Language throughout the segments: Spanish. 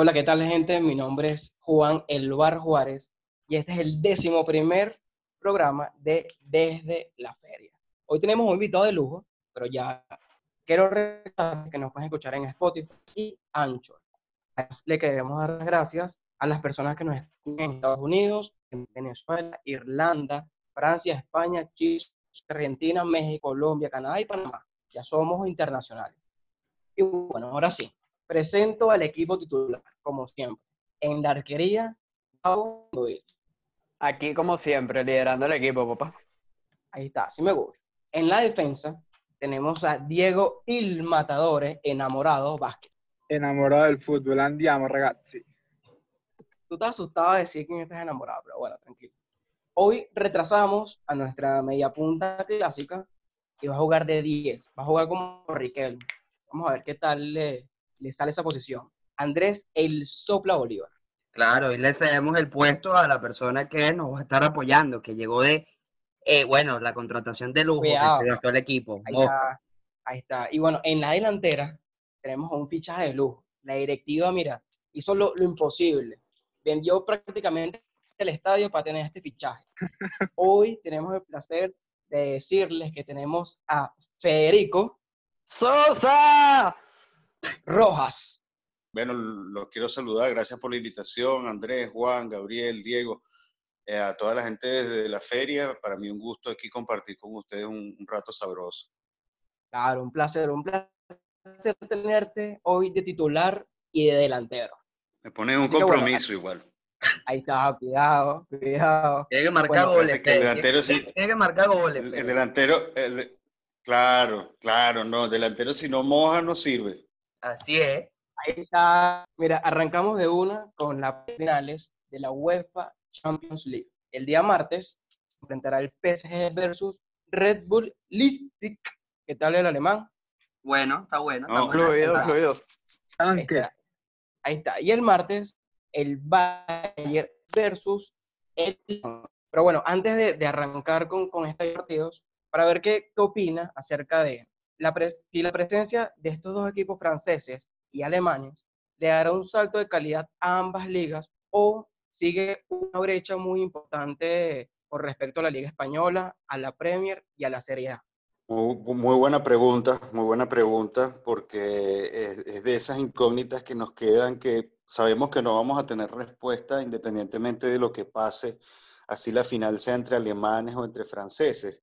Hola, ¿qué tal gente? Mi nombre es Juan Elbar Juárez y este es el décimo primer programa de Desde la Feria. Hoy tenemos un invitado de lujo, pero ya quiero recordar que nos pueden escuchar en Spotify y Anchor. Le queremos dar las gracias a las personas que nos escuchan en Estados Unidos, en Venezuela, Irlanda, Francia, España, Chile, Argentina, México, Colombia, Canadá y Panamá. Ya somos internacionales. Y bueno, ahora sí, Presento al equipo titular, como siempre. En la arquería, Aquí, como siempre, liderando el equipo, papá. Ahí está, sí me gusta. En la defensa, tenemos a Diego Il Matadore, enamorado básquet. Enamorado del fútbol, andiamo, ragazzi. Tú estás asustado de decir quién estás enamorado, pero bueno, tranquilo. Hoy retrasamos a nuestra media punta clásica y va a jugar de 10. Va a jugar como Riquelme. Vamos a ver qué tal le, le sale esa posición. Andrés El Sopla Bolívar. Claro, y le cedemos el puesto a la persona que nos va a estar apoyando, que llegó de, eh, bueno, la contratación de lujo que el equipo. Ahí está, ahí está. Y bueno, en la delantera tenemos un fichaje de lujo. La directiva, mira, hizo lo, lo imposible. Vendió prácticamente el estadio para tener este fichaje. Hoy tenemos el placer de decirles que tenemos a Federico Sosa Rojas. Bueno, los quiero saludar. Gracias por la invitación, Andrés, Juan, Gabriel, Diego, eh, a toda la gente desde la feria. Para mí un gusto aquí compartir con ustedes un, rato sabroso. Claro, un placer, un placer tenerte hoy de titular y de delantero. Me pone un compromiso igual. Ahí está, cuidado, cuidado. Tiene que marcar goles. el delantero sí. Tiene que marcar goles. El, delantero, claro, claro, no, el delantero si no moja no sirve. Así es. Ahí está. Mira, arrancamos de una con las finales de la UEFA Champions League. El día martes enfrentará el PSG versus Red Bull Leipzig. ¿Qué tal el alemán? Bueno, está bueno. Está fluido, fluido. Ahí está. Ahí está. Y el martes, el Bayern versus el... Pero bueno, antes de, arrancar con, con estos partidos, para ver qué, qué opina acerca de la si la presencia de estos dos equipos franceses y alemanes le dará un salto de calidad a ambas ligas o sigue una brecha muy importante con respecto a la Liga Española, a la Premier y a la Serie A? Muy, buena pregunta, muy buena pregunta, porque es, de esas incógnitas que nos quedan que sabemos que no vamos a tener respuesta independientemente de lo que pase, así la final sea entre alemanes o entre franceses,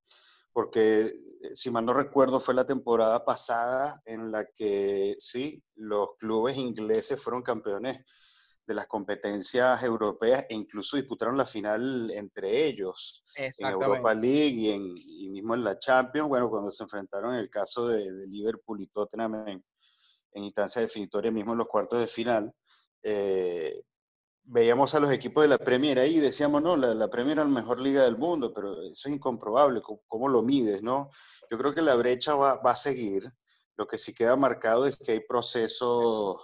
porque eh, si mal no recuerdo, fue la temporada pasada en la que sí, los clubes ingleses fueron campeones de las competencias europeas e incluso disputaron la final entre ellos en Europa League y, en, mismo en la Champions, bueno, cuando se enfrentaron en el caso de, Liverpool y Tottenham en, en instancia definitoria mismo en los cuartos de final, eh, veíamos a los equipos de la Premier ahí y decíamos, no, la, la, Premier es la mejor liga del mundo, pero eso es incomprobable, ¿cómo, lo mides, no? Yo creo que la brecha va, va, a seguir, lo que sí queda marcado es que hay procesos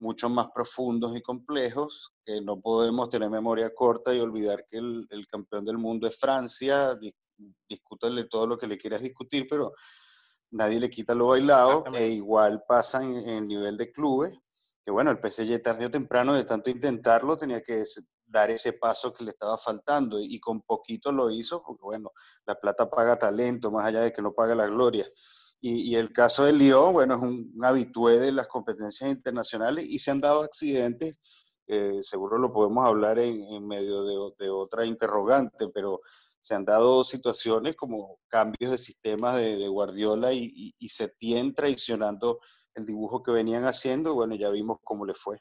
mucho más profundos y complejos, que no podemos tener memoria corta y olvidar que el, el campeón del mundo es Francia, discútale todo lo que le quieras discutir, pero nadie le quita lo bailado, e igual pasa en, en nivel de clubes, que bueno, el PSG tarde o temprano de tanto intentarlo tenía que dar ese paso que le estaba faltando y con poquito lo hizo, porque bueno, la plata paga talento, más allá de que no paga la gloria. Y, el caso de Lyon, bueno, es un, habitué de las competencias internacionales y se han dado accidentes, eh, seguro lo podemos hablar en, medio de, otra interrogante, pero se han dado situaciones como cambios de sistemas de, Guardiola y, y, y Setién traicionando el dibujo que venían haciendo, bueno, ya vimos cómo le fue.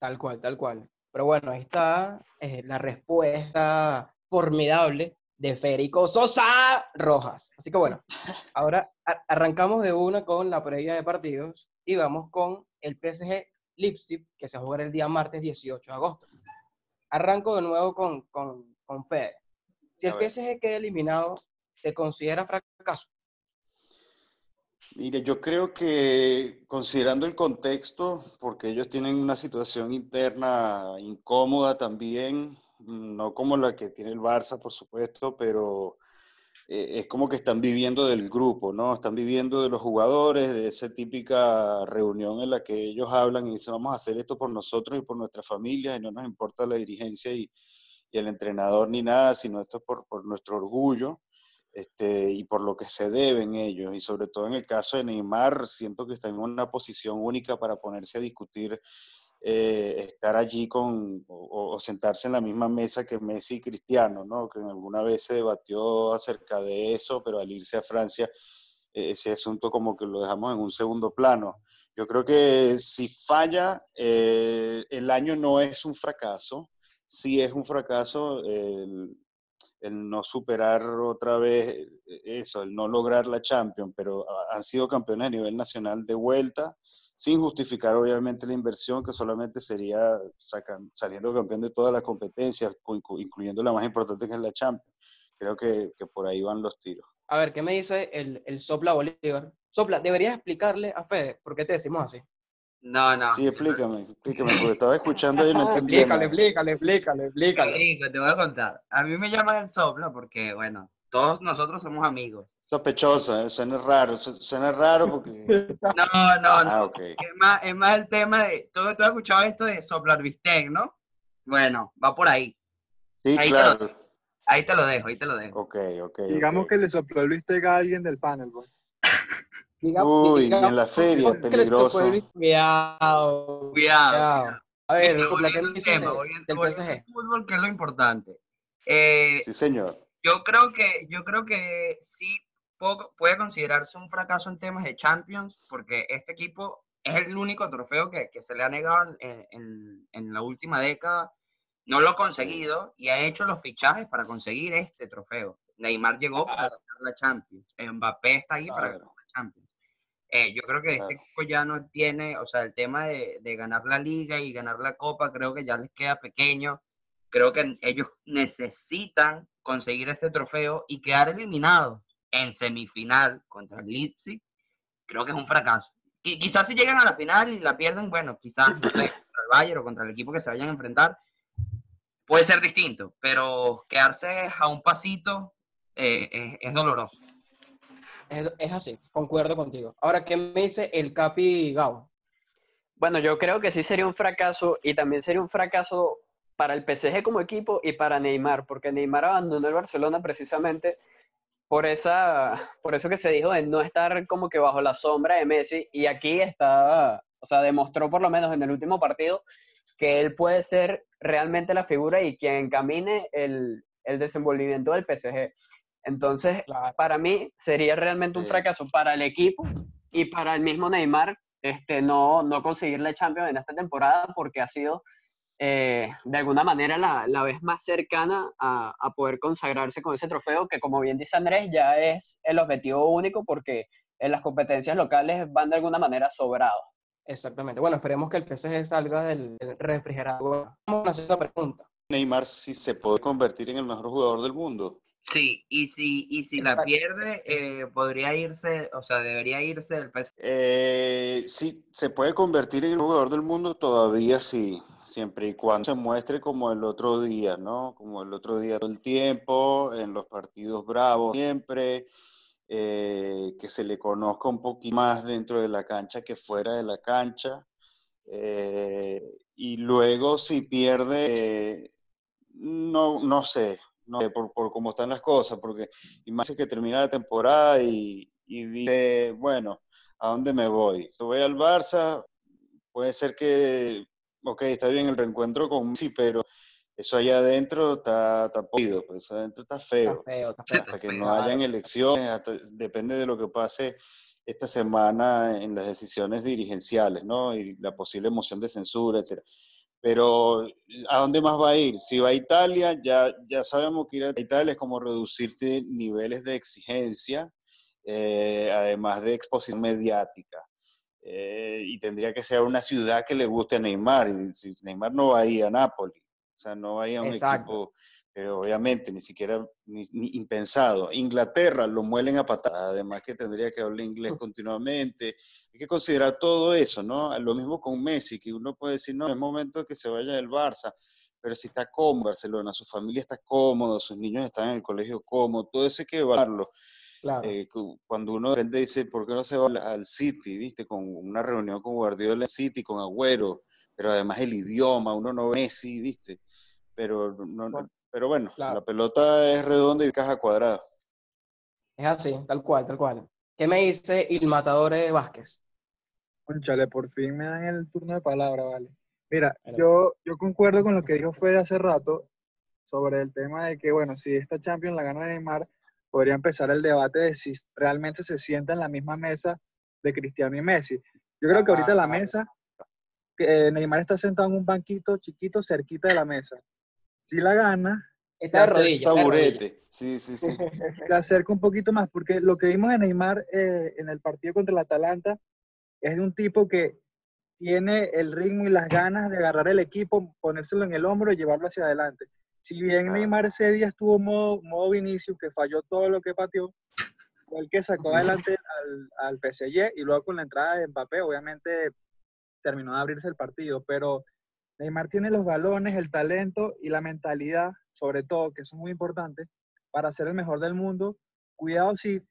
Tal cual, tal cual. Pero bueno, ahí está eh, la respuesta formidable de Federico Sosa Rojas. Así que bueno, ahora arrancamos de una con la previa de partidos y vamos con el PSG Leipzig, que se va a jugar el día martes 18 de agosto. Arranco de nuevo con, con, con Fede. Si el PSG queda eliminado, ¿se considera fracaso? Mire, yo creo que considerando el contexto, porque ellos tienen una situación interna incómoda también, no como la que tiene el Barça, por supuesto, pero eh, es como que están viviendo del grupo, ¿no? Están viviendo de los jugadores, de esa típica reunión en la que ellos hablan y dicen, vamos a hacer esto por nosotros y por nuestra familia, y no nos importa la dirigencia y, el entrenador ni nada, sino esto es por, por nuestro orgullo este, y por lo que se deben ellos. Y sobre todo en el caso de Neymar, siento que está en una posición única para ponerse a discutir, eh, estar allí con, o, o, sentarse en la misma mesa que Messi y Cristiano, ¿no? que alguna vez se debatió acerca de eso, pero al irse a Francia, eh, ese asunto como que lo dejamos en un segundo plano. Yo creo que si falla, eh, el año no es un fracaso, sí es un fracaso el, el, no superar otra vez eso, el no lograr la Champions, pero han sido campeones a nivel nacional de vuelta, sin justificar obviamente la inversión, que solamente sería sacan, saliendo campeón de todas las competencias, incluyendo la más importante que es la Champions. Creo que, que por ahí van los tiros. A ver, ¿qué me dice el, el Sopla Bolívar? Sopla, deberías explicarle a Fede por qué te decimos así. No, no. Sí, explícame, explícame, porque estaba escuchando y no entendía. explícale, explícale, explícale, explícale. Te voy a contar. A mí me llaman el sopla porque, bueno, todos nosotros somos amigos. Sospechosa, ¿eh? suena raro, suena raro porque... No, no, no. Ah, okay. es, más, es más el tema de... Tú, tú has escuchado esto de soplar bistec, ¿no? Bueno, va por ahí. Sí, ahí claro. Te lo, ahí te lo dejo, ahí te lo dejo. Ok, ok. Digamos okay. que le sopló el bistec a alguien del panel, pues. Digamos, Uy, digamos, en la feria, le peligroso. Cuidado, Cuidado. cuidado. A ver, Pero Sopla, ¿qué volviendo me al dices tema, del fútbol, que es lo importante. Eh, Sí, señor. yo creo que yo creo que sí puedo- puede considerarse un fracaso en temas de Champions porque este equipo es el único trofeo que, que se le ha negado en, en- en la última década no lo ha conseguido y ha hecho los fichajes para conseguir este trofeo Neymar llegó para Claro. ganar la Champions Mbappé está ahí para Claro. ganar la Champions Eh, yo creo que Claro. equipo ya no tiene o sea el tema de, de ganar la liga y ganar la copa creo que ya les queda pequeño creo que ellos necesitan conseguir este trofeo y quedar eliminados en semifinal contra el Leipzig, creo que es un fracaso. Qui- quizás si llegan a la final y la pierden, bueno, quizás no sé, contra el Bayern o contra el equipo que se vayan a enfrentar, puede ser distinto, pero quedarse a un pasito eh, es, es doloroso. Es, es así, concuerdo contigo. Ahora, ¿qué me dice el Capi Gao? Bueno, yo creo que sí sería un fracaso y también sería un fracaso para el PSG como equipo y para Neymar, porque Neymar abandonó el Barcelona precisamente por esa, por eso que se dijo de no estar como que bajo la sombra de Messi y aquí está, o sea, demostró por lo menos en el último partido que él puede ser realmente la figura y quien encamine el, el desenvolvimiento del PSG. Entonces, Claro. para mí sería realmente un Sí. fracaso para el equipo y para el mismo Neymar este, no, no conseguir la Champions en esta temporada porque ha sido eh, de alguna manera la, la vez más cercana a, a poder consagrarse con ese trofeo que como bien dice Andrés ya es el objetivo único porque en las competencias locales van de alguna manera sobrados. Exactamente. Bueno, esperemos que el PSG salga del del refrigerador. Vamos a una segunda pregunta. Neymar sí se puede convertir en el mejor jugador del mundo. Sí, y si, y si la pierde, eh, podría irse, o sea, debería irse del PSG. Eh, sí, se puede convertir en el jugador del mundo todavía sí, siempre y cuando se muestre como el otro día, ¿no? Como el otro día todo el tiempo, en los partidos bravos siempre, eh, que se le conozca un poquito más dentro de la cancha que fuera de la cancha. eh, y luego si pierde, eh, no, no sé, no sé por, por cómo están las cosas, porque imagínate que termina la temporada y, y dice, bueno, ¿a dónde me voy? Si voy al Barça, puede ser que, ok, está bien el reencuentro con Messi, pero eso allá adentro está, está podrido, pues eso adentro está Está feo. feo, está feo. Hasta que no hayan elecciones, hasta- depende de lo que pase esta semana en las decisiones dirigenciales, ¿no? Y la posible moción de censura, etcétera. Pero, ¿a dónde más va a ir? Si va a Italia, ya, ya sabemos que ir a Italia es como reducirte niveles de exigencia, eh, además de exposición mediática. Eh, y tendría que ser una ciudad que le guste a Neymar. Y si Neymar no va a ir a Nápoles, o sea, no va a ir a un Exacto. equipo, pero obviamente ni siquiera ni, ni impensado. Inglaterra lo muelen a patadas, además que tendría que hablar inglés continuamente. Hay que considerar todo eso, ¿no? Lo mismo con Messi, que uno puede decir, no, es momento de que se vaya del Barça, pero si está cómodo Barcelona, su familia está cómoda, sus niños están en el colegio cómodo, todo eso hay que evaluarlo. Claro. Eh, cu- cuando uno de repente dice, ¿por qué no se va al- City? ¿Viste? Con una reunión con Guardiola City, con Agüero, pero además el idioma, uno no ve Messi, ¿viste? Pero, no, Bueno, pero bueno, claro. la pelota es redonda y caja cuadrada. Es así, tal cual, tal cual. ¿Qué me dice Il Matador Vázquez? Conchale, por fin me dan el turno de palabra, vale. Mira, yo, yo concuerdo con lo que dijo Fede hace rato sobre el tema de que, bueno, si esta Champions la gana Neymar, podría empezar el debate de si realmente se sienta en la misma mesa de Cristiano y Messi. Yo creo que ahorita la mesa, que, eh, Neymar está sentado en un banquito chiquito cerquita de la mesa. Si la gana, Está de rodillas. está de rodillas. Taburete, sí, sí, sí. se acerca un poquito más, porque lo que vimos de Neymar eh, en el partido contra el Atalanta es de un tipo que tiene el ritmo y las ganas de agarrar el equipo, ponérselo en el hombro y llevarlo hacia adelante. Si bien Claro. Neymar ese día estuvo modo, modo Vinicius, que falló todo lo que pateó, fue el que sacó adelante al, al PSG y luego con la entrada de Mbappé, obviamente terminó de abrirse el partido, pero Neymar tiene los galones, el talento y la mentalidad, sobre todo, que eso es muy importante, para ser el mejor del mundo. Cuidado si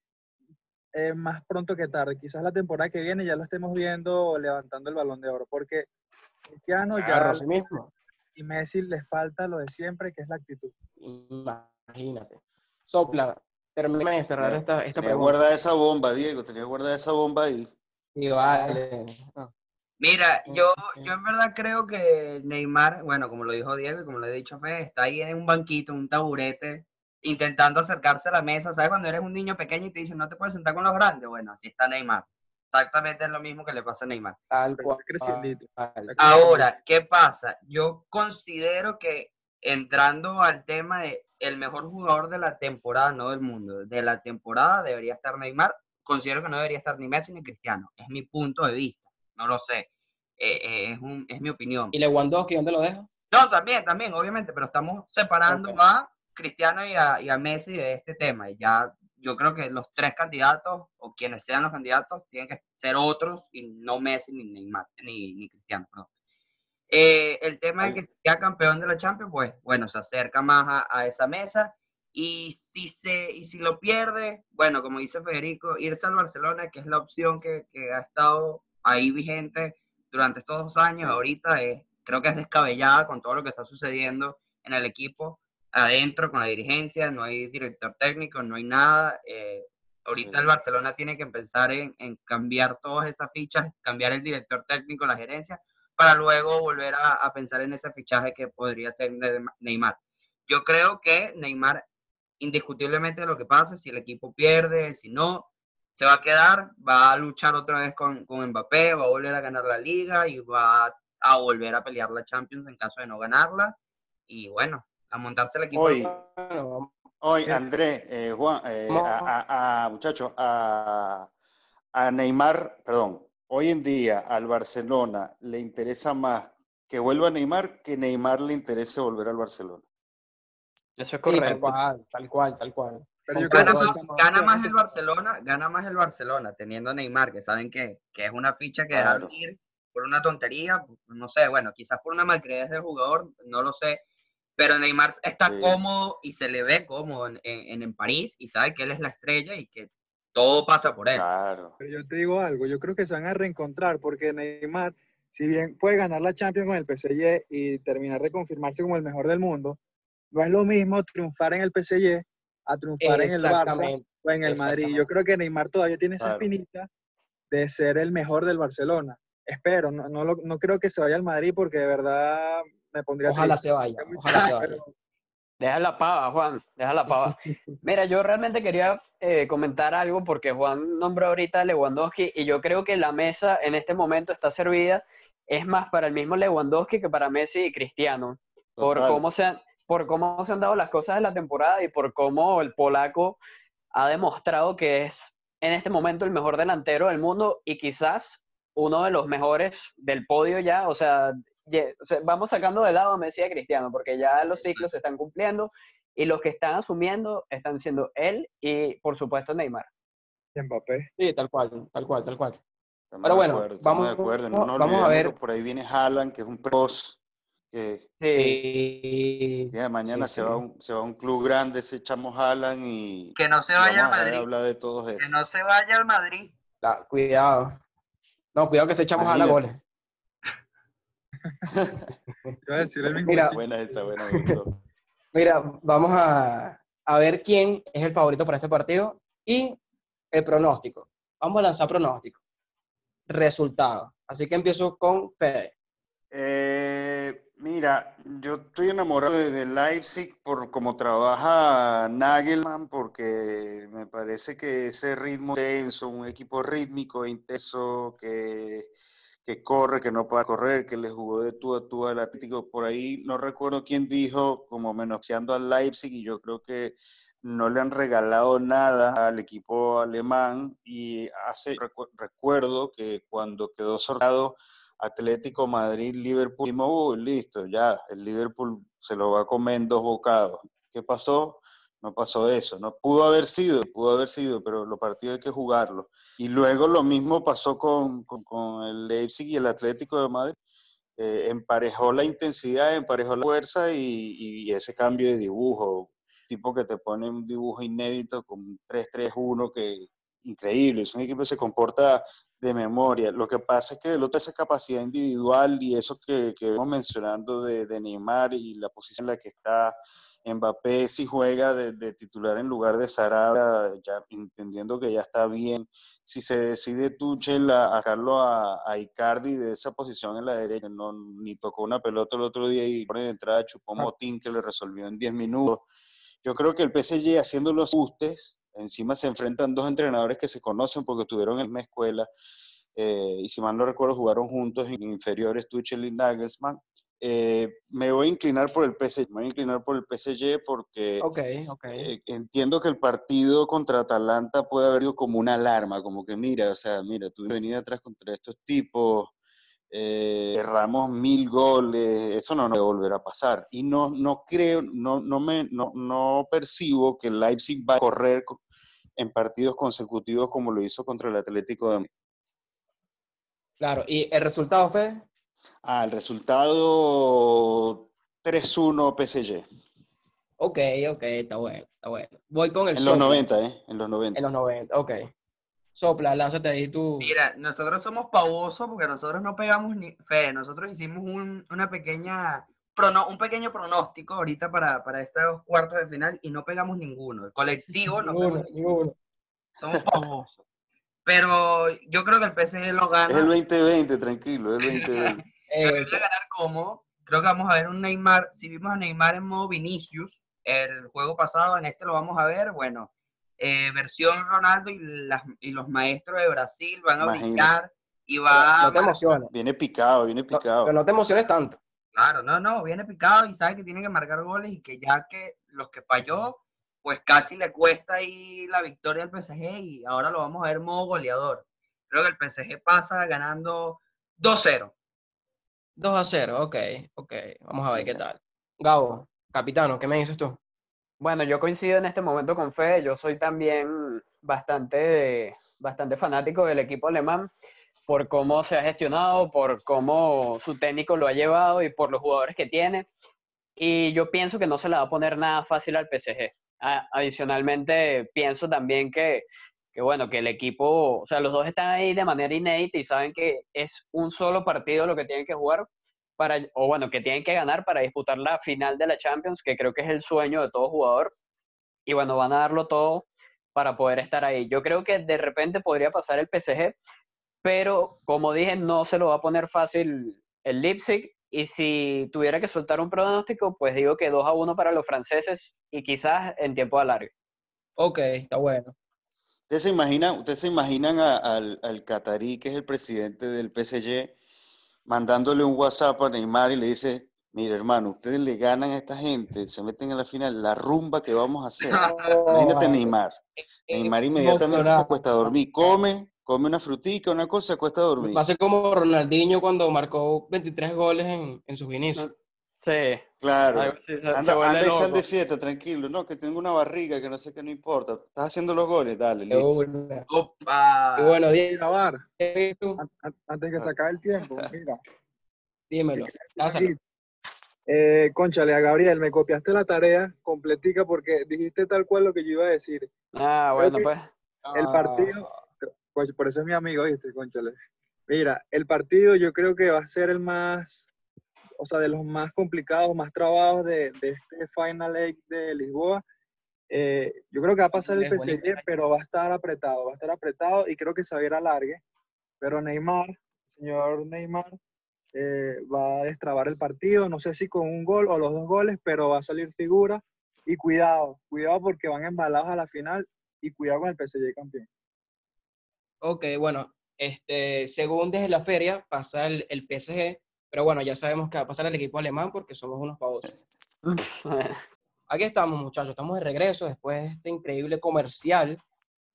eh, más pronto que tarde, quizás la temporada que viene ya lo estemos viendo levantando el balón de oro, porque Cristiano Claro, ya así mismo. y Messi les falta lo de siempre, que es la actitud. Imagínate. Sopla, termina de cerrar esta, esta Tenía pregunta. guardada esa bomba, Diego, tenía guardada esa bomba ahí. Y vale. Ah, Mira, yo, yo en verdad creo que Neymar, bueno, como lo dijo Diego y como le he dicho a Fede, está ahí en un banquito, en un taburete, intentando acercarse a la mesa. ¿Sabes? Cuando eres un niño pequeño y te dicen, no te puedes sentar con los grandes. Bueno, así está Neymar. Exactamente es lo mismo que le pasa a Neymar. Tal- Ahora, ¿qué pasa? Yo considero que entrando al tema de el mejor jugador de la temporada, no del mundo, de la temporada debería estar Neymar. Considero que no debería estar ni Messi ni Cristiano. Es mi punto de vista. No lo sé. Eh, eh, es, un- es mi opinión. ¿Y Lewandowski dónde lo deja? No, también, también, obviamente, pero estamos separando Ok. a Cristiano y a, y a Messi de este tema. Y ya yo creo que los tres candidatos, o quienes sean los candidatos, tienen que ser otros y no Messi ni Neymar, ni, ni Cristiano. Eh, el tema de que sea campeón de la Champions, pues bueno, se acerca más a, a esa mesa. Y si, se, y si lo pierde, bueno, como dice Federico, irse al Barcelona, que es la opción que, que ha estado ahí vigente durante estos dos años, ahorita es, creo que es descabellada con todo lo que está sucediendo en el equipo, adentro, con la dirigencia, no hay director técnico, no hay nada. eh, ahorita Sí. el Barcelona tiene que pensar en, en cambiar todas esas fichas, cambiar el director técnico, la gerencia, para luego volver a, a pensar en ese fichaje que podría ser de Neymar. Yo creo que Neymar, indiscutiblemente lo que pase, si el equipo pierde, si no, se va a quedar, va a luchar otra vez con, con Mbappé, va a volver a ganar la liga y va a volver a pelear la Champions en caso de no ganarla. Y bueno, a montarse el equipo. Hoy, Bueno, hoy. Andrés, eh, Juan, eh, a, a- a- muchachos, a, a Neymar, perdón, hoy en día al Barcelona le interesa más que vuelva Neymar que Neymar le interese volver al Barcelona. Eso es sí, tal correcto. cual, tal cual, tal cual. Pero Gana más, gana el Barcelona, gana más el Barcelona teniendo a Neymar, que saben que, que es una ficha que Claro. dejaron ir por una tontería, no sé, bueno, quizás por una malcreadez del jugador, no lo sé, pero Neymar está Sí. cómodo y se le ve cómodo en, en, en París y sabe que él es la estrella y que todo pasa por él. Claro. Pero yo te digo algo, yo creo que se van a reencontrar porque Neymar, si bien puede ganar la Champions con el PSG y terminar de confirmarse como el mejor del mundo, no es lo mismo triunfar en el PSG a triunfar en el Barça o en el Madrid. Yo creo que Neymar todavía tiene esa Claro. espinita de ser el mejor del Barcelona. Espero, no, no, lo- no creo que se vaya al Madrid porque de verdad me pondría Ojalá triste. se vaya, ojalá se vaya. Deja la pava, Juan, deja la pava. Mira, yo realmente quería eh, comentar algo porque Juan nombró ahorita a Lewandowski y yo creo que la mesa en este momento está servida, es más para el mismo Lewandowski que para Messi y Cristiano, por Total. cómo, se han, por cómo se han dado las cosas de la temporada y por cómo el polaco ha demostrado que es en este momento el mejor delantero del mundo y quizás uno de los mejores del podio ya, o sea, ye- o sea, vamos sacando de lado a Messi y a Cristiano, porque ya los ciclos se están cumpliendo y los que están asumiendo están siendo él y, por supuesto, Neymar. Mbappé. Sí, tal cual, tal cual, tal cual. Estamos Pero de bueno, acuerdo, vamos- de acuerdo. No nos vamos a ver. por ahí viene Haaland, que es un pros, Que Sí, mañana sí, se sí. va a un, se va a un club grande, se echamos Alan y, Que no se vaya vamos al a dejar de Madrid. hablar de todos Que estos. no se vaya al Madrid. La- cuidado. No, cuidado que se echamos a la Imagínate. goles. Mira. Buena esa, buena. Mira, vamos a, a ver quién es el favorito para este partido y el pronóstico. Vamos a lanzar pronóstico. Resultado. Así que empiezo con Fede. Eh, mira, yo estoy enamorado de, Leipzig por cómo trabaja Nagelman, porque me parece que ese ritmo intenso, un equipo rítmico intenso que, que corre, que no puede correr, que le jugó de tú a tú al Atlético. Por ahí no recuerdo quién dijo, como menospreciando al Leipzig, y yo creo que no le han regalado nada al equipo alemán. Y hace recu- recuerdo que cuando quedó sorteado Atlético Madrid, Liverpool, "Uy, listo, ya, el Liverpool se lo va a comer en dos bocados. ¿Qué pasó? No pasó eso, no pudo haber sido, pudo haber sido, pero los partidos hay que jugarlos. Y luego lo mismo pasó con, con- el Leipzig y el Atlético de Madrid. Eh, emparejó la intensidad, emparejó la fuerza y, y ese cambio de dibujo, tipo que te pone un dibujo inédito con un 3-3-1 que increíble, es un equipo que se comporta de memoria. Lo que pasa es que el otro esa capacidad individual y eso que, que vemos mencionando de, de Neymar y la posición en la que está Mbappé si juega de, titular en lugar de Sarabia, ya entendiendo que ya está bien. Si se decide Tuchel a, a a, a Icardi de esa posición en la derecha, no, ni tocó una pelota el otro día y pone de entrada chupó Motín que le resolvió en 10 minutos. Yo creo que el PSG haciendo los ajustes, encima se enfrentan dos entrenadores que se conocen porque estuvieron en la misma escuela, eh, y si mal no recuerdo jugaron juntos en inferiores Tuchel y Nagelsmann. Eh, me voy a inclinar por el PSG, me voy a inclinar por el PSG porque Ok, ok. eh, entiendo que el partido contra Atalanta puede haber ido como una alarma, como que mira, o sea, mira, tú venir atrás contra estos tipos, eh, erramos mil goles, eso no nos volverá a pasar. Y no, no creo, no, no, me, no, no percibo que Leipzig va a correr co- en partidos consecutivos como lo hizo contra el Atlético de Madrid. Claro. ¿Y el resultado, Fede? Ah, el resultado 3-1 PSG. Ok, ok, está bueno, está bueno. Voy con el En los sopla. 90, ¿eh? En los 90. En los 90, ok. Sopla, lánzate ahí tú. Mira, nosotros somos pavosos porque nosotros no pegamos ni fe. Nosotros hicimos un, una pequeña, prono- un pequeño pronóstico ahorita para, para estos cuartos de final y no pegamos ninguno. El colectivo no Ninguno, pegamos ninguno. Somos pavosos. Pero yo creo que el PSG lo gana. Es el 2020, tranquilo, es el 2020. Creo que Eh, va a ganar cómodo. Creo que vamos a ver un Neymar. Si vimos a Neymar en modo Vinicius el juego pasado, en este lo vamos a ver. Bueno, eh, versión Ronaldo y, las, y los maestros de Brasil van a Imagínate. brincar y va no te a. emociones. Viene picado, viene No, picado. pero no te emociones tanto. Claro, no, no, viene picado y sabe que tiene que marcar goles y que ya que los que falló, pues casi le cuesta ahí la victoria al PSG y ahora lo vamos a ver modo goleador. Creo que el PSG pasa ganando 2-0. 2 a 0, ok, ok. Vamos a ver qué tal. Gabo, capitano, ¿qué me dices tú? Bueno, yo coincido en este momento con Fede, yo soy también bastante, bastante fanático del equipo alemán por cómo se ha gestionado, por cómo su técnico lo ha llevado y por los jugadores que tiene. Y yo pienso que no se le va a poner nada fácil al PSG. Adicionalmente, pienso también que, que, bueno, que el equipo, o sea, los dos están ahí de manera inédita y saben que es un solo partido lo que tienen que jugar para, o bueno, que tienen que ganar para disputar la final de la Champions, que creo que es el sueño de todo jugador. Y bueno, van a darlo todo para poder estar ahí. Yo creo que de repente podría pasar el PSG, pero como dije, no se lo va a poner fácil el Leipzig. Y si tuviera que soltar un pronóstico, pues digo que 2 a 1 para los franceses y quizás en tiempo de alargue. Ok, está bueno. ¿Ustedes se imaginan, ustedes se imaginan a- al, al catarí, que es el presidente del PSG, mandándole un WhatsApp a Neymar y le dice, mire hermano, ustedes le ganan a esta gente, se meten a la final, la rumba que vamos a hacer. Imagínate Neymar. Neymar inmediatamente se acuesta a dormir, come, come una frutica, una cosa, se acuesta a dormir. Va a ser como Ronaldinho cuando marcó 23 goles en, en sus inicios. Sí, Claro. algo así, se, se Anda, vuelve anda y sal de fiesta, tranquilo. No, que tengo una barriga, que no sé qué, no importa. Estás haciendo los goles, dale, listo. una. Opa. Y bueno, Diego, an- antes que se acabe el tiempo, mira. dímelo. Eh, conchale, a Gabriel, me copiaste la tarea completica porque dijiste tal cual lo que yo iba a decir. Ah, bueno, pues. El partido, pues, por eso es mi amigo, ¿viste? Conchale. Mira, el partido yo creo que va a ser el más, o sea, de los más complicados, más trabados de, de este Final Eight de Lisboa. Eh, yo creo que va a pasar el. PSG, pero va a estar apretado, va a estar apretado y creo que se va a ir a largue. Pero Neymar, señor Neymar, eh, va a destrabar el partido, no sé si con un gol o los dos goles, pero va a salir figura. Y cuidado, cuidado porque van embalados a la final y cuidado con el PSG campeón. Ok, bueno, este, según desde la feria pasa el, el PSG, pero bueno, ya sabemos que va a pasar el equipo alemán porque somos unos pavosos. Aquí estamos, muchachos, estamos de regreso después de este increíble comercial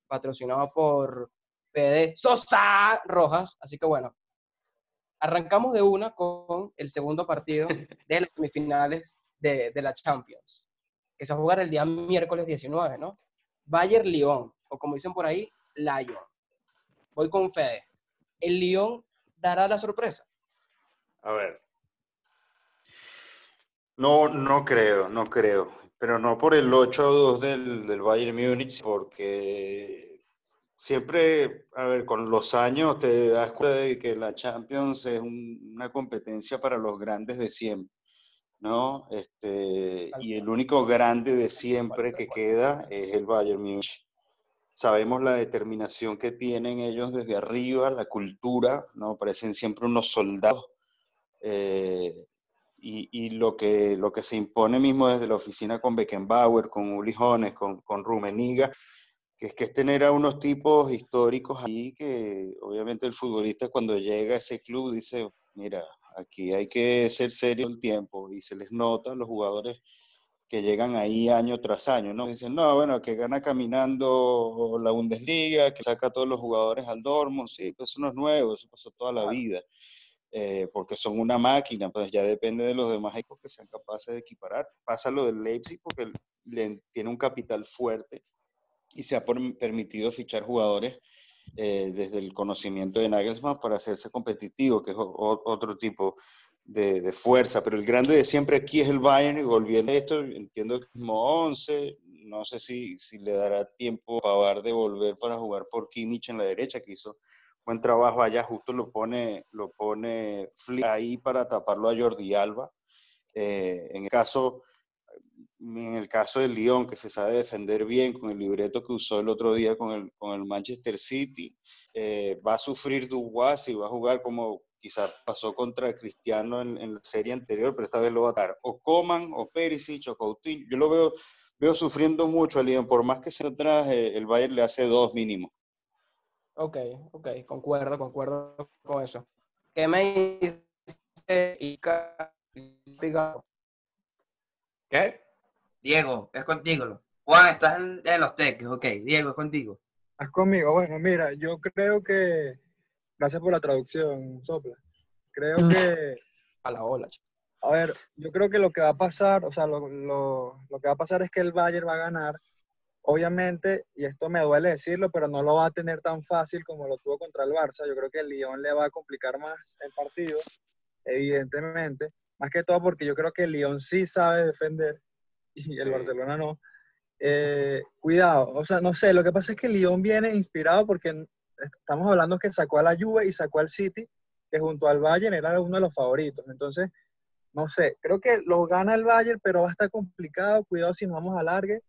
patrocinado por PD Sosa Rojas. Así que bueno, arrancamos de una con el segundo partido de las semifinales de, de la Champions, que se va a jugar el día miércoles 19, ¿no? Bayern Lyon, o como dicen por ahí, Lyon. Voy con Fede. ¿El Lyon dará la sorpresa? A ver. No, no creo, no creo. Pero no por el 8-2 del, del Bayern Múnich, porque siempre, a ver, con los años te das cuenta de que la Champions es un- una competencia para los grandes de siempre, ¿no? Este, y el único grande de siempre que queda es el Bayern Múnich. Sabemos la determinación que tienen ellos desde arriba, la cultura, ¿no? Parecen siempre unos soldados. eh, y, y lo, que, lo que se impone mismo desde la oficina con Beckenbauer, con Uli Hoeneß, con, con Rummenigge, que es que es tener a unos tipos históricos ahí que obviamente el futbolista cuando llega a ese club dice, mira, aquí hay que ser serio el tiempo y se les nota a los jugadores que llegan ahí año tras año, ¿no? Dicen, no, bueno, que gana caminando la Bundesliga, que saca a todos los jugadores al Dortmund, sí, pues eso no es nuevo, eso pasó toda la vida, eh, porque son una máquina, pues ya depende de los demás equipos que sean capaces de equiparar. Pasa lo del Leipzig porque le- tiene un capital fuerte y se ha permitido fichar jugadores eh, desde el conocimiento de Nagelsmann para hacerse competitivo, que es o- otro tipo de, fuerza, pero el grande de siempre aquí es el Bayern y volviendo a esto, entiendo que es como 11, no sé si, si le dará tiempo a Pavard de volver para jugar por Kimmich en la derecha, que hizo buen trabajo allá, justo lo pone, lo pone ahí para taparlo a Jordi Alba. Eh, en el caso en el caso del Lyon, que se sabe defender bien con el libreto que usó el otro día con el, con el Manchester City, eh, va a sufrir Dubois y va a jugar como quizás pasó contra Cristiano en, en, la serie anterior, pero esta vez lo va a dar o Coman, o Perisic, o Coutinho. Yo lo veo, veo sufriendo mucho al Lyon, por más que se atrás, eh, el Bayern le hace dos mínimo. Ok, ok, concuerdo, concuerdo con eso. ¿Qué me dice Ica? ¿Qué? Diego, es contigo. Juan, estás en, en los teques, ok. Diego, es contigo. ¿Estás conmigo? Bueno, mira, yo creo que. Gracias por la traducción, Sopla. Creo que. A la ola. A ver, yo creo que lo que va a pasar, o sea, lo, lo, lo que va a pasar es que el Bayern va a ganar. Obviamente, y esto me duele decirlo, pero no lo va a tener tan fácil como lo tuvo contra el Barça. Yo creo que el Lyon le va a complicar más el partido, evidentemente. Más que todo porque yo creo que el Lyon sí sabe defender y el Sí. Barcelona no. Eh, cuidado, o sea, no sé, lo que pasa es que el Lyon viene inspirado porque estamos hablando que sacó a la Juve y sacó al City, que junto al Bayern era uno de los favoritos. Entonces, no sé, creo que lo gana el Bayern, pero va a estar complicado. Cuidado si nos vamos a largue.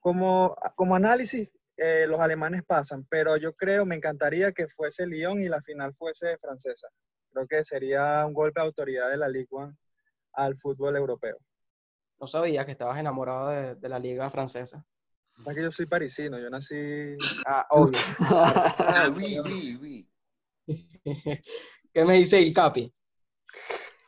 Como, como análisis, eh, los alemanes pasan, pero yo creo, me encantaría que fuese Lyon y la final fuese francesa. Creo que sería un golpe de autoridad de la Ligue 1 al fútbol europeo. No sabía que estabas enamorado de, de la liga francesa. Es que yo soy parisino, yo nací... Ah, obvio. Ah, oui, oui, oui. ¿Qué me dice el Capi?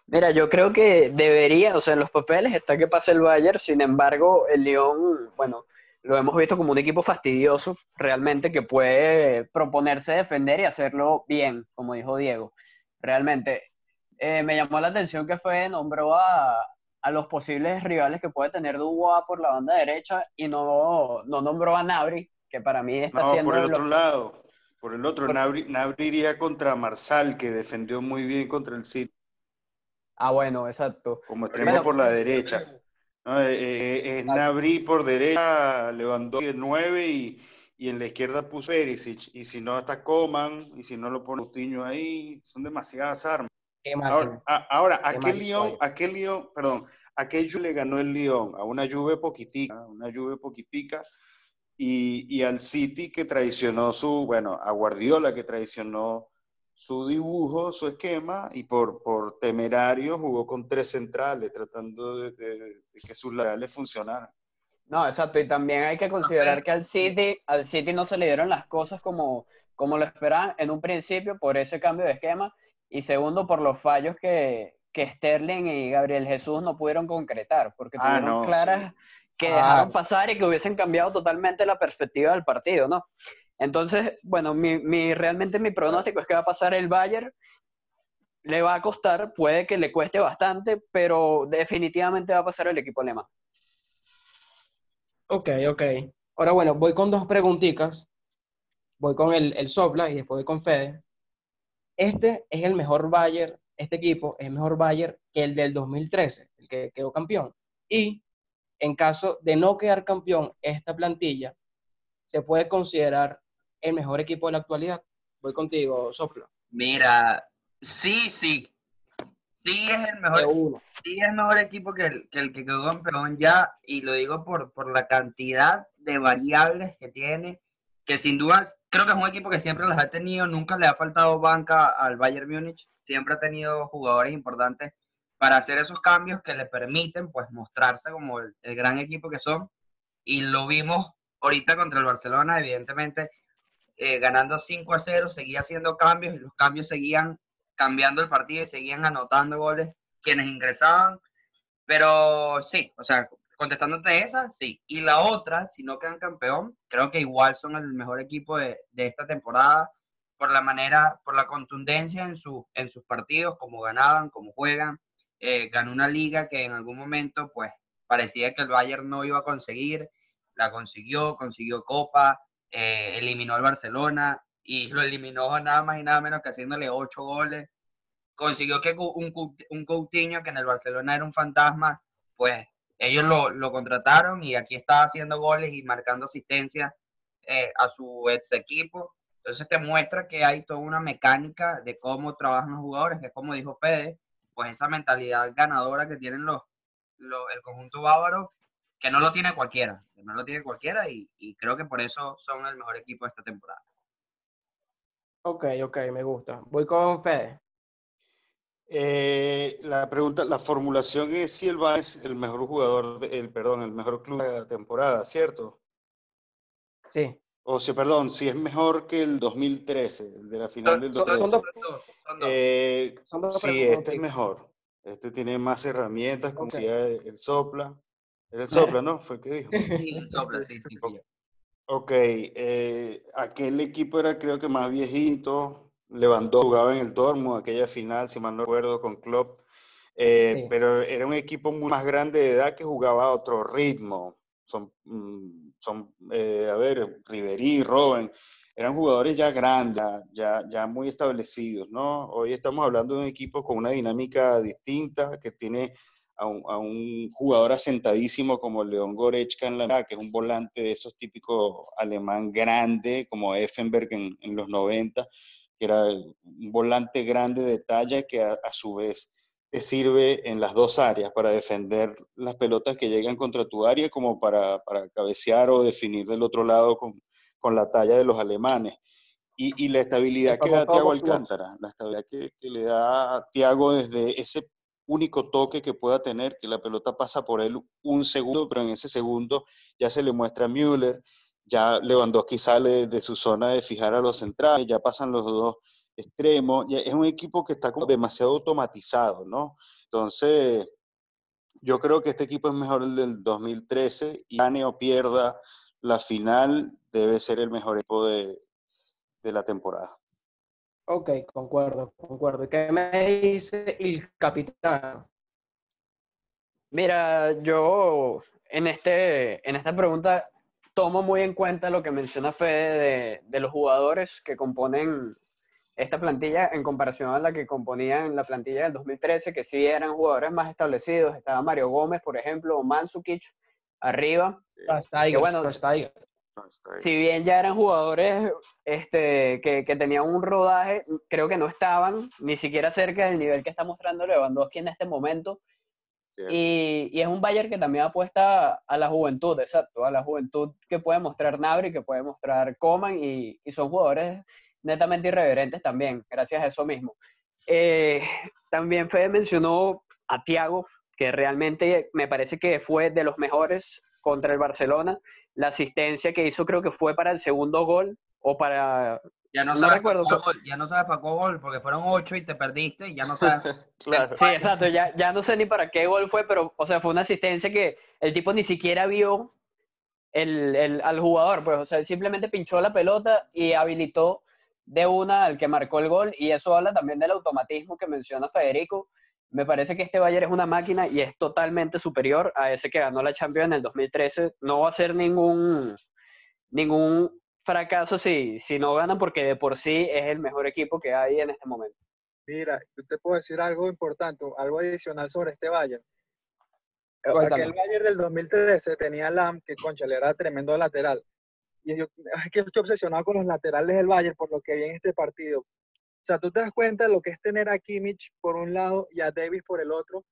Mira, yo creo que debería, o sea, en los papeles está que pase el Bayern, sin embargo, el Lyon, bueno, lo hemos visto como un equipo fastidioso, realmente, que puede proponerse defender y hacerlo bien, como dijo Diego. Realmente, eh, me llamó la atención que fue, nombró a, a los posibles rivales que puede tener Dubois por la banda derecha y no, no nombró a Nabri, que para mí está No, siendo por el lo- otro lado. Por el otro, Por- Nabri, Nabri iría contra Marsal, que defendió muy bien contra el City. Ah, bueno, exacto. como extremo Bueno, por la derecha. ¿no? Eh, eh, es Nabri por derecha, Lewandowski el 9 y, y en la izquierda puso Perisic. Y si no está Coman, y si no lo pone Coutinho ahí, son demasiadas armas. Ahora, a- ahora ¿a Qué Lyon, a qué Lyon, perdón, a qué Juve le ganó el Lyon? A una Juve poquitica, una Juve poquitica, y, y al City que traicionó su, bueno, a Guardiola que traicionó su dibujo, su esquema, y por, por temerario jugó con tres centrales, tratando de, de- de que sus laterales funcionaran. No, exacto. Y también hay que considerar que al City, al City no se le dieron las cosas como, como lo esperaban en un principio por ese cambio de esquema. Y segundo, por los fallos que, que Sterling y Gabriel Jesús no pudieron concretar, porque Ah, tuvieron no, claras sí. que Ah. dejaron pasar y que hubiesen cambiado totalmente la perspectiva del partido, ¿no? Entonces, bueno, mi, mi- realmente mi pronóstico es que va a pasar el Bayern. Le va a costar, puede que le cueste bastante, pero definitivamente va a pasar el equipo alemán. Ok, ok. Ahora bueno, voy con dos preguntitas. Voy con el, el Sopla y después voy con Fede. Este es el mejor Bayern, este equipo es el mejor Bayern que el del 2013, el que quedó campeón. Y en caso de no quedar campeón esta plantilla, se puede considerar el mejor equipo de la actualidad. Voy contigo, Sopla. Mira, sí, sí. Sí es el mejor, sí es mejor equipo que el, que el que quedó campeón ya, y lo digo por, por la cantidad de variables que tiene, que sin duda creo que es un equipo que siempre las ha tenido, nunca le ha faltado banca al Bayern Múnich, siempre ha tenido jugadores importantes para hacer esos cambios que le permiten pues mostrarse como el, gran equipo que son, y lo vimos ahorita contra el Barcelona, evidentemente eh, ganando 5 a 0, seguía haciendo cambios y los cambios seguían cambiando el partido y seguían anotando goles quienes ingresaban. Pero sí, o sea, contestándote esa, sí. Y la otra, si no quedan campeón, creo que igual son el mejor equipo de, de esta temporada por la manera, por la contundencia en, su, en sus partidos, como ganaban, como juegan. Eh, ganó una liga que en algún momento, pues, parecía que el Bayern no iba a conseguir. La consiguió, consiguió Copa, eh, eliminó al Barcelona y lo eliminó nada más y nada menos que haciéndole ocho goles. Consiguió que un, un Coutinho, que en el Barcelona era un fantasma, pues ellos lo, contrataron y aquí está haciendo goles y marcando asistencia eh, a su ex equipo. Entonces te muestra que hay toda una mecánica de cómo trabajan los jugadores, que es como dijo Fede, pues esa mentalidad ganadora que tienen los, el conjunto bávaro, que no lo tiene cualquiera, que no lo tiene cualquiera y, y creo que por eso son el mejor equipo de esta temporada. Ok, ok, me gusta. Voy con Fede. Eh, la pregunta, la formulación es si el Bayern es el mejor jugador, de- el, perdón, el mejor club de la temporada, ¿cierto? Sí. O si, perdón, si es mejor que el 2013, el de la final del Son- son 2013. dos, son dos. Eh, Son dos sí, este es mejor. Este tiene más herramientas, como Ok. decía el sopla. Era el sopla, ¿no? Fue el que dijo. Sí, el sopla, sí, sí, sí. Ok, eh, aquel equipo era creo que más viejito. Lewandowski jugaba en el Dortmund, aquella final, si mal no recuerdo, con Klopp. Eh, Sí. Pero era un equipo muy más grande de edad que jugaba a otro ritmo. Son, mm, son eh, a ver, Ribery, Robben, eran jugadores ya grandes, ya, ya muy establecidos, ¿no? Hoy estamos hablando de un equipo con una dinámica distinta, que tiene a un, a un jugador asentadísimo como León Goretzka en la que es un volante de esos típicos alemán grande, como Effenberg en, en los 90, que era un volante grande de talla que a, a su vez te sirve en las dos áreas para defender las pelotas que llegan contra tu área como para, para cabecear o definir del otro lado con, con la talla de los alemanes. Y, y la estabilidad que da box. Alcántara, la estabilidad que, que le da a Thiago desde ese único toque que pueda tener, que la pelota pasa por él un segundo, pero en ese segundo ya se le muestra a Müller, ya Lewandowski sale de su zona de fijar a los centrales, ya pasan los dos extremos, ya es un equipo que está como demasiado automatizado, ¿no? Entonces, yo creo que este equipo es mejor el del 2013 y gane o pierda la final, debe ser el mejor equipo de, de la temporada. Ok, concuerdo, concuerdo. ¿Y ¿Qué me dice el capitán? Mira, yo en, este, en esta pregunta tomo muy en cuenta lo que menciona Fede de, de los jugadores que componen esta plantilla en comparación a la que componían la plantilla del 2013, que sí eran jugadores más establecidos. Estaba Mario Gómez, por ejemplo, o Mansukic arriba. Tigers, Que bueno. Si bien ya eran jugadores este, que, que tenían un rodaje, creo que no estaban ni siquiera cerca del nivel que está mostrando Lewandowski en este momento. Y, es un Bayern que también apuesta a la juventud, exacto, a la juventud que puede mostrar Nabri, que puede mostrar Coman, y, y son jugadores netamente irreverentes también, gracias a eso mismo. Eh, también Fede mencionó a Thiago, que realmente me parece que fue de los mejores contra el Barcelona. La asistencia que hizo creo que fue para el segundo gol, o para... Ya no, No sabes recuerdo, para gol, ya no sabes para cuál gol, porque fueron ocho y te perdiste y ya no sabes. Claro. Sí, exacto, ya, ya no sé ni para qué gol fue, pero, o sea, fue una asistencia que el tipo ni siquiera vio el, el- al jugador, pues, o sea, él simplemente pinchó la pelota y habilitó de una al que marcó el gol, y eso habla también del automatismo que menciona Federico. Me parece que este Bayern es una máquina y es totalmente superior a ese que ganó la Champions en el 2013. No va a ser ningún, ningún fracaso si, si no ganan, porque de por sí es el mejor equipo que hay en este momento. Mira, yo te puedo decir algo importante, algo adicional sobre este Bayern. Eh, Cuéntame. Aquel Bayern del 2013 tenía Lam, que concha, le era tremendo lateral. Y yo, es que estoy obsesionado con los laterales del Bayern por lo que vi en este partido. O sea, tú te das cuenta de lo que es tener a Kimmich por un lado y a Davis por el otro,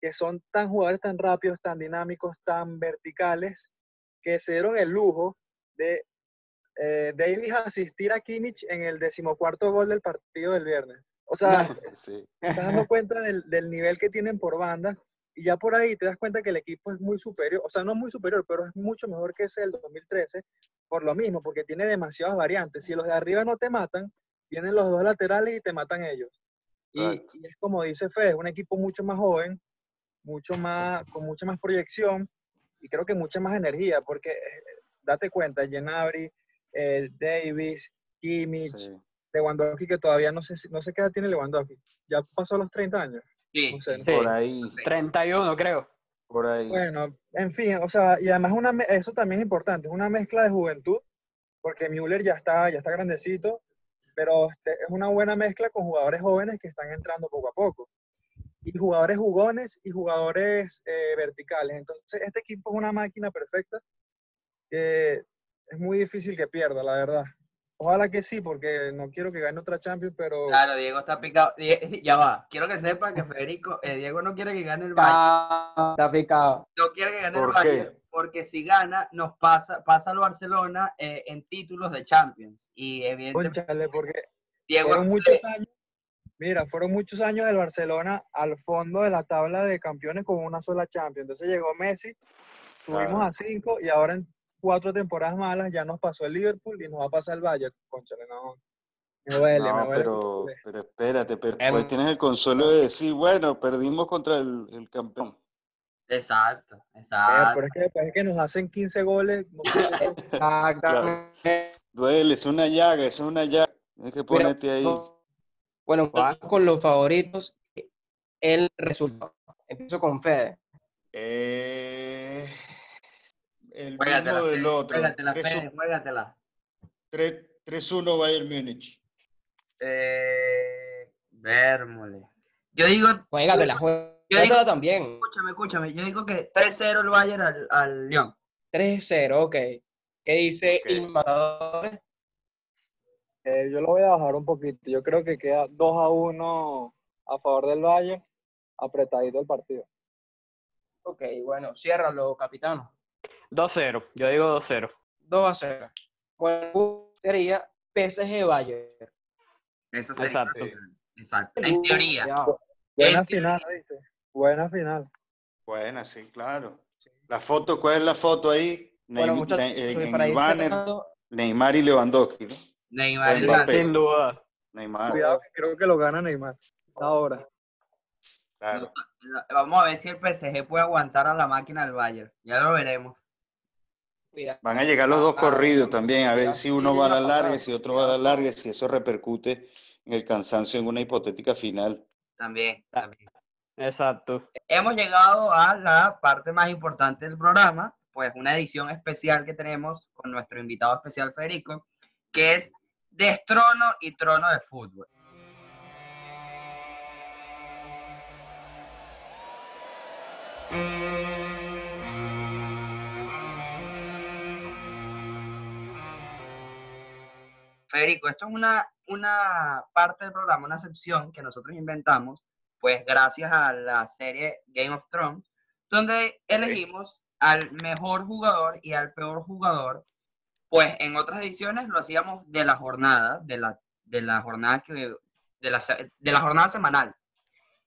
que son tan jugadores tan rápidos, tan dinámicos, tan verticales, que se dieron el lujo de eh, Davis asistir a Kimmich en el decimocuarto gol del partido del viernes. O sea, Sí. te estás dando cuenta del, del nivel que tienen por banda y ya por ahí te das cuenta que el equipo es muy superior, o sea, no muy superior, pero es mucho mejor que ese del 2013 por lo mismo, porque tiene demasiadas variantes. Si los de arriba no te matan, vienen los dos laterales y te matan ellos. Y, es como dice Fede, es un equipo mucho más joven, mucho más, con mucha más proyección y creo que mucha más energía, porque eh, date cuenta, Genabri, eh, Davis, Kimmich, sí. Lewandowski, que todavía no sé, no sé qué edad tiene Lewandowski, ya pasó los 30 años. Sí, No sé. Sí. Por ahí, 31, creo. por ahí. Bueno, en fin, o sea, y además una, eso también es importante, es una mezcla de juventud, porque Müller ya está, ya está grandecito, pero este, es una buena mezcla con jugadores jóvenes que están entrando poco a poco. Y jugadores jugones y jugadores eh, verticales. Entonces, este equipo es una máquina perfecta que es muy difícil que pierda, la verdad. Ojalá que sí, porque no quiero que gane otra Champions, pero... Claro, Diego está picado. Die- Ya va. Quiero que sepa que Federico, eh, Diego no quiere que gane el Bayern. Está picado. No quiere que gane el. Bayern porque si gana nos pasa pasa al Barcelona eh, en títulos de Champions y evidentemente Cónchale, porque Diego fueron muchos años, mira, fueron muchos años del Barcelona al fondo de la tabla de campeones con una sola Champions. Entonces llegó Messi, subimos Claro. a cinco y ahora en cuatro temporadas malas ya nos pasó el Liverpool y nos va a pasar el Bayern. Conchale, no. Me duele, me duele. pero, pero espérate, pero Em- pues tienes el consuelo de decir, bueno, perdimos contra el, el campeón. Exacto, exacto. pero es que después de que nos hacen 15 goles, no Exactamente. Duele, es una llaga, es una llaga. Tienes que ponerte ahí. Bueno, con los favoritos, el resultado. Empiezo con Fede. Eh, el Juégatela, mismo del otro. juégatela, 3-1 Fede, juégatela. 3-1 Bayern Múnich. Eh, Vérmole. Yo digo, Juégatela, juégatela también. escúchame, escúchame, yo digo que 3-0 el Bayern al, al Lyon. 3-0, ok. ¿Qué dice Ok. el matador? eh, yo lo voy a bajar un poquito. Yo creo que queda 2 a 1 a favor del Bayern, apretadito el partido. Ok, bueno, ciérralo, capitán. 2-0, yo digo 2-0. 2 a 0. Bueno, sería PSG Bayern. Eso sería Exacto. Exacto. En teoría. Buena En final, ¿viste? Buena final. Buena, sí, claro. La foto, ¿cuál es la foto ahí? Bueno, Neym- muchachos, Ne- en, en para el ir banner, cerrando, Neymar y Lewandowski, ¿no? Neymar y Mbappé. Sin duda. Neymar, Cuidado, que creo que lo gana Neymar. Ahora. claro. Vamos a ver si el PSG puede aguantar a la máquina del Bayern. Ya lo veremos. Cuidado. Van a llegar los dos Ah, corridos sí, también, a ver si uno va a la larga, si otro va a la larga, si eso repercute en el cansancio en una hipotética final. También, Ah. también. Exacto. Hemos llegado a la parte más importante del programa, pues una edición especial que tenemos con nuestro invitado especial Federico, que es destrono y trono de fútbol. Federico, esto es una, una parte del programa, una sección que nosotros inventamos, pues gracias a la serie Game of Thrones, donde elegimos al mejor jugador y al peor jugador. Pues en otras ediciones lo hacíamos de la jornada, de la, de la jornada que de la, de la jornada semanal.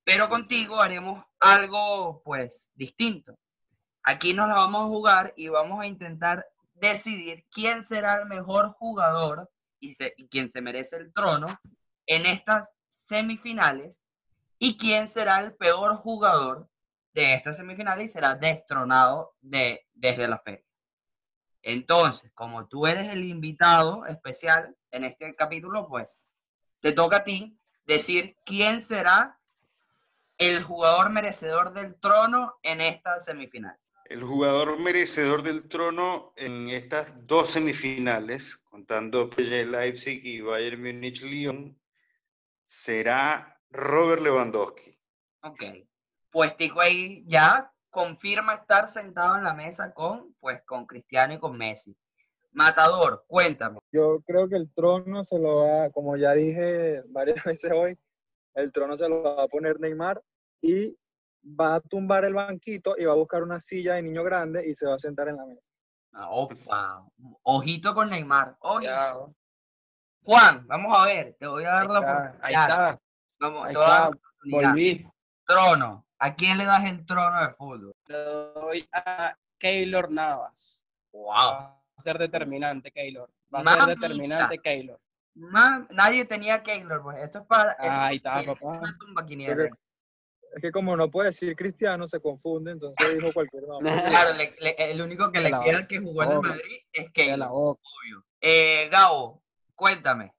Pero contigo haremos algo pues distinto. Aquí nos la vamos a jugar y vamos a intentar decidir quién será el mejor jugador y, quien se merece el trono en estas semifinales y quién será el peor jugador de estas semifinales y será destronado de, desde la feria. Entonces, como tú eres el invitado especial en este capítulo, pues te toca a ti decir quién será el jugador merecedor del trono en esta semifinal. El jugador merecedor del trono en estas dos semifinales, contando PSG Leipzig y Bayern Múnich Lyon, será Robert Lewandowski. Ok. Pues Tico ahí ya confirma estar sentado en la mesa con, pues, con Cristiano y con Messi. Matador, cuéntame. Yo creo que el trono se lo va, como ya dije varias veces hoy, el trono se lo va a poner Neymar y va a tumbar el banquito y va a buscar una silla de niño grande y se va a sentar en la mesa. Ah, opa. Ojito con Neymar. Juan, vamos a ver, te voy a dar la oportunidad. Ahí está. Vamos, ahí está. Volví. Trono. ¿A quién le das el trono de fútbol? Le doy a Keylor Navas. Wow. Va a ser determinante, Keylor. Va a ser determinante, Keylor. nadie tenía Keylor, pues. Esto es para. Ahí está, papá. Es que como no puede decir cristiano, se confunde, entonces dijo cualquier nombre. Claro, el único que le queda que jugó en el Madrid es que obvio. Eh, Gabo, cuéntame.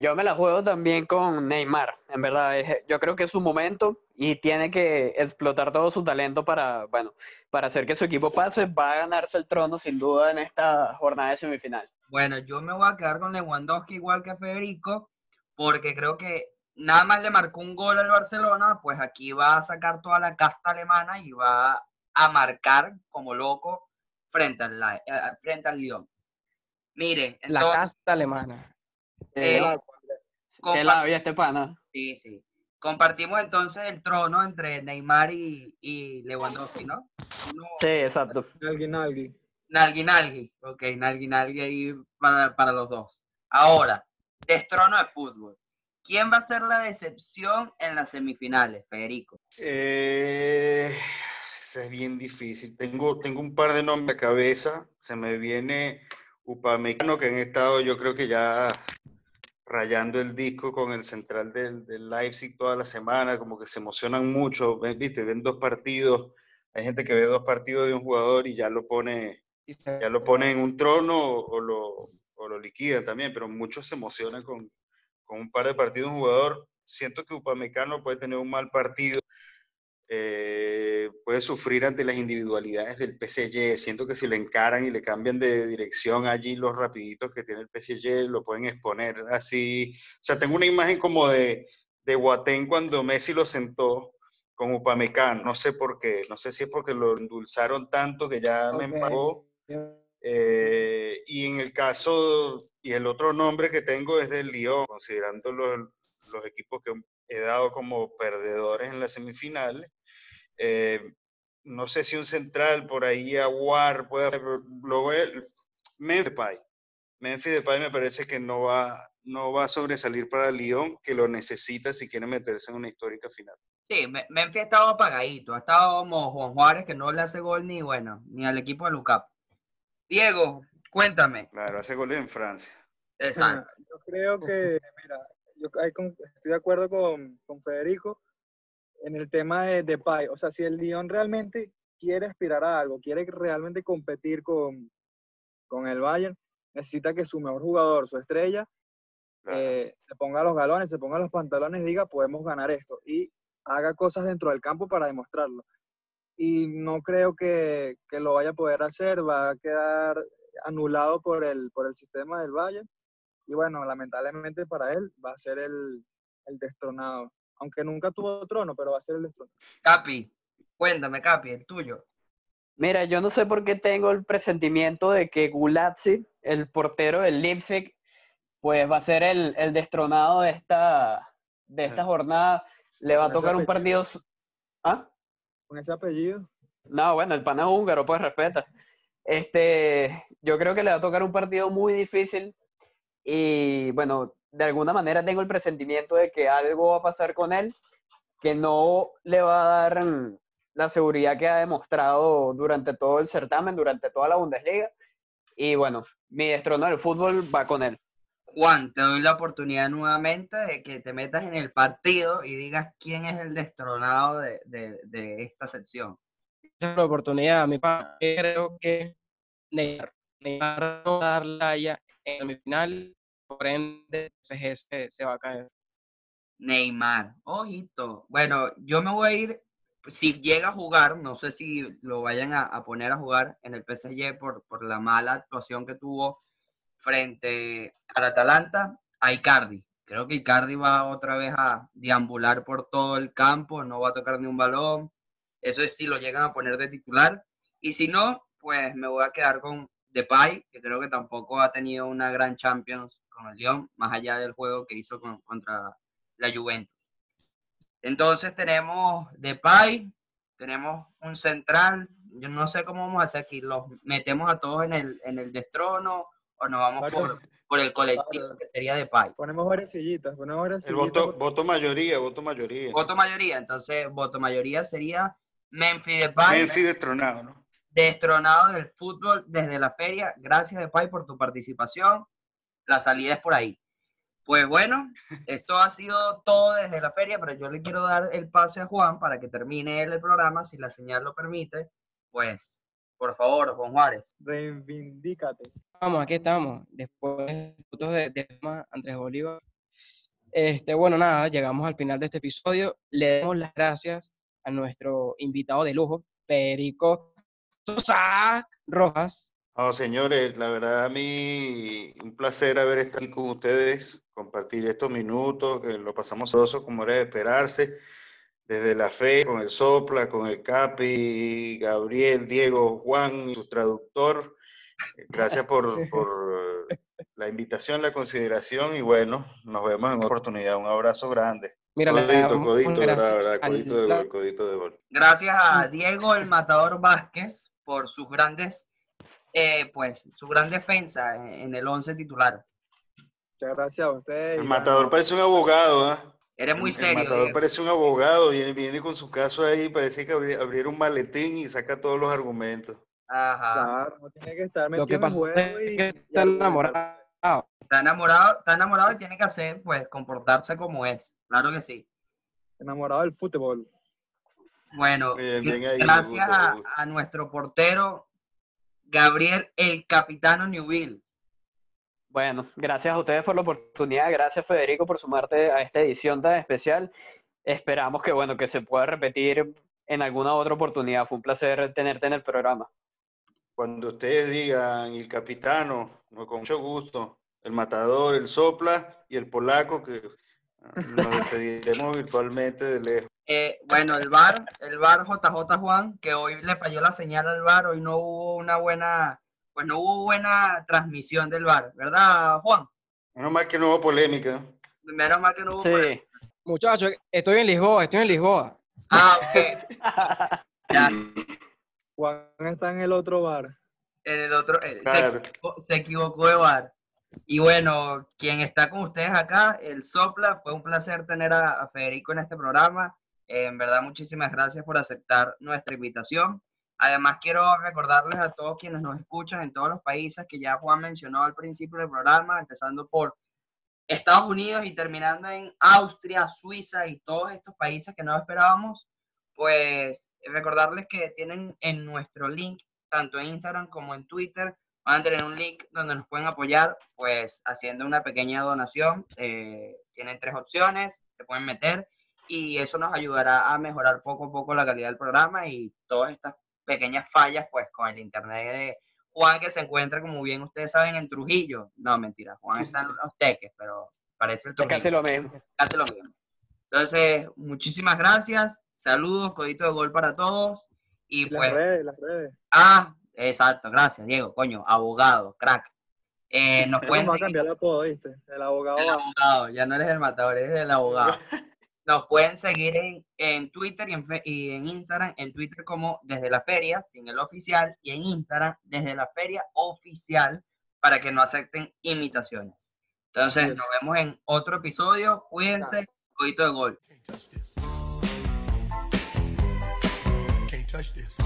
Yo me la juego también con Neymar, en verdad. Yo creo que es su momento y tiene que explotar todo su talento para, bueno, para hacer que su equipo pase. Va a ganarse el trono sin duda en esta jornada de semifinal. Bueno, yo me voy a quedar con Lewandowski igual que Federico, porque creo que nada más le marcó un gol al Barcelona, pues aquí va a sacar toda la casta alemana y va a marcar como loco frente al, eh, frente al Lyon. Mire, la casta alemana. Eh, ¿Qué la había este pana? Sí, sí. Compartimos entonces el trono entre Neymar y, y Lewandowski, ¿no? sí, exacto. Nalgui, Nalgui. Nalgui, Nalgui. Ok, Nalgui, Nalgui ahí para, para los dos. Ahora, destrono de fútbol. ¿Quién va a ser la decepción en las semifinales, Federico? Eh, es bien difícil. Tengo, tengo un par de nombres a cabeza. Se me viene Upamecano, que han estado, yo creo que ya rayando el disco con el central del, del, Leipzig toda la semana, como que se emocionan mucho, viste, ven dos partidos, hay gente que ve dos partidos de un jugador y ya lo pone, ya lo pone en un trono o, lo, o lo liquida también, pero muchos se emocionan con, con un par de partidos un jugador. Siento que Upamecano puede tener un mal partido, eh, puede sufrir ante las individualidades del PSG. Siento que si le encaran y le cambian de dirección allí los rapiditos que tiene el PSG, lo pueden exponer así. O sea, tengo una imagen como de, de Guatén cuando Messi lo sentó con Upamecano. No sé por qué, no sé si es porque lo endulzaron tanto que ya me empagó. Eh, y en el caso y el otro nombre que tengo es del Lyon, considerando los, los equipos que he dado como perdedores en la semifinal. Eh, no sé si un central por ahí, Aguar, puede hacer. Luego, Memphis Depay. Memphis Depay me parece que no va, no va a sobresalir para Lyon, que lo necesita si quiere meterse en una histórica final. Sí, Memphis ha estado apagadito. Ha estado como Juan Juárez, que no le hace gol ni, bueno, ni al equipo de Lucap. Diego, Cuéntame. Claro, hace goles en Francia. Exacto. Yo creo que, mira, yo estoy de acuerdo con, Federico en el tema de, de Pai. O sea, si el Lyon realmente quiere aspirar a algo, quiere realmente competir con, con el Bayern, necesita que su mejor jugador, su estrella, eh, se ponga los galones, se ponga los pantalones y diga, podemos ganar esto. Y haga cosas dentro del campo para demostrarlo. Y no creo que, que lo vaya a poder hacer, va a quedar anulado por el, por el sistema del Valle. Y bueno, lamentablemente para él va a ser el, el destronado. Aunque nunca tuvo trono, pero va a ser el destronado. Capi, cuéntame, Capi, el tuyo. Mira, yo no sé por qué tengo el presentimiento de que Gulazzi, el portero del Leipzig, pues va a ser el, el destronado de esta, de esta jornada. Le va a tocar un partido... ¿Ah? Con ese apellido. No, bueno, el pana es húngaro, pues respeta. Este, yo creo que le va a tocar un partido muy difícil y bueno, de alguna manera tengo el presentimiento de que algo va a pasar con él que no le va a dar mm, la seguridad que ha demostrado durante todo el certamen, durante toda la Bundesliga. Y bueno, mi destrono del fútbol va con él. Juan, te doy la oportunidad nuevamente de que te metas en el partido y digas quién es el destronado de, de- de esta sección. Esa es la oportunidad. Mi papá creo que Neymar, Neymar no va a dar la haya en semifinal, por ende se, se va a caer. Neymar, ojito. Bueno, yo me voy a ir, si llega a jugar, no sé si lo vayan a, a poner a jugar en el PSG por, por la mala actuación que tuvo frente al Atalanta, a Icardi. Creo que Icardi va otra vez a deambular por todo el campo, no va a tocar ni un balón. Eso es si lo llegan a poner de titular. Y si no, pues me voy a quedar con Depay, que creo que tampoco ha tenido una gran Champions con el Lyon, más allá del juego que hizo con- contra la Juventus. Entonces tenemos Depay, tenemos un central, yo no sé cómo vamos a hacer aquí, los metemos a todos en el, en el destrono o nos vamos Varios- por, por el colectivo varios. que sería Depay. Ponemos varias sillitas, ponemos varias El sillitas. voto, porque- voto mayoría, voto mayoría. Voto mayoría, entonces voto mayoría sería Memphis Depay, Memphis destronado, ¿no? destronado del fútbol desde la feria. Gracias Depay por tu participación. La salida es por ahí. Pues bueno, esto ha sido todo desde la feria, pero yo le quiero dar el pase a Juan para que termine él el programa, si la señal lo permite. Pues, por favor, Juan Juárez. Reivindícate. Vamos, aquí estamos. Después de de, Andrés Bolívar. Este, bueno, nada, llegamos al final de este episodio. Le damos las gracias a nuestro invitado de lujo, Perico Sosa Rojas. No, señores, la verdad a mí un placer haber estado aquí con ustedes, compartir estos minutos, que lo pasamos sabroso como era de esperarse, desde la fe, con el Sopla, con el Capi, Gabriel, Diego, Juan, su traductor. Gracias por, por la invitación, la consideración y bueno, nos vemos en otra oportunidad. Un abrazo grande. Mira, Codito, codito, gracias verdad, verdad, al- codito de gol, codito de gol. Gracias a Diego el Matador Vázquez por sus grandes, eh, pues, su gran defensa en, el 11 titular. Muchas gracias a ustedes. El matador parece un abogado, ¿ah? Eres muy serio. El matador parece un abogado, viene, viene con su caso ahí, parece que abri- abriera un maletín y saca todos los argumentos. Ajá. Claro, no tiene que estar Lo metido que en juego es y, que está enamorado. Está enamorado, está enamorado y tiene que hacer, pues, comportarse como es. Claro que sí. Enamorado del fútbol. Bueno, Bien, gra- bien ahí, me gracias gusta, a, a nuestro portero, Gabriel el Capitano Newville. Bueno, gracias a ustedes por la oportunidad, gracias Federico por sumarte a esta edición tan especial. Esperamos que bueno, que se pueda repetir en alguna otra oportunidad. Fue un placer tenerte en el programa. Cuando ustedes digan el capitano, no, con mucho gusto, el matador, el sopla y el polaco, que ah, nos despediremos virtualmente de lejos. Eh, bueno, el VAR, el VAR JJ Juan, que hoy le falló la señal al VAR, hoy no hubo una buena, pues no hubo buena transmisión del VAR, ¿verdad, Juan? Menos mal que no hubo polémica. Menos mal que no hubo. Sí. problema. Muchachos, estoy en Lisboa, estoy en Lisboa. Ah, ok. Ya, Juan está en el otro bar. en el otro, eh, se equivocó- se equivocó de bar. Y bueno, quien está con ustedes acá, el Sopla, fue un placer tener a, a Federico en este programa. Eh, en verdad, muchísimas gracias por aceptar nuestra invitación. Además, quiero recordarles a todos quienes nos escuchan en todos los países que ya Juan mencionó al principio del programa, empezando por Estados Unidos y terminando en Austria, Suiza y todos estos países que no esperábamos, pues recordarles que tienen en nuestro link, tanto en Instagram como en Twitter, van a tener un link donde nos pueden apoyar, pues haciendo una pequeña donación. Eh, tienen tres opciones, se pueden meter y eso nos ayudará a mejorar poco a poco la calidad del programa y todas estas pequeñas fallas, pues con el internet de Juan que se encuentra, como bien ustedes saben, en Trujillo. No, mentira, Juan está en los teques, pero parece el Trujillo. casi lo mismo. Casi lo mismo. Entonces, muchísimas gracias. Saludos, codito de gol para todos. Y Las pues, redes, las redes. ah, exacto, gracias, Diego, coño, abogado, crack. Eh, nos pueden Vamos a cambiar el apodo, ¿viste? El abogado. el abogado, ya no eres el matador, eres el abogado. Nos pueden seguir en, en Twitter y en, fe- y en Instagram. En Twitter como desde la feria, sin el oficial, y en Instagram desde la feria oficial, para que no acepten imitaciones. Entonces, Yes. nos vemos en otro episodio. Cuídense, codito de gol. Can't touch this. Can't touch this.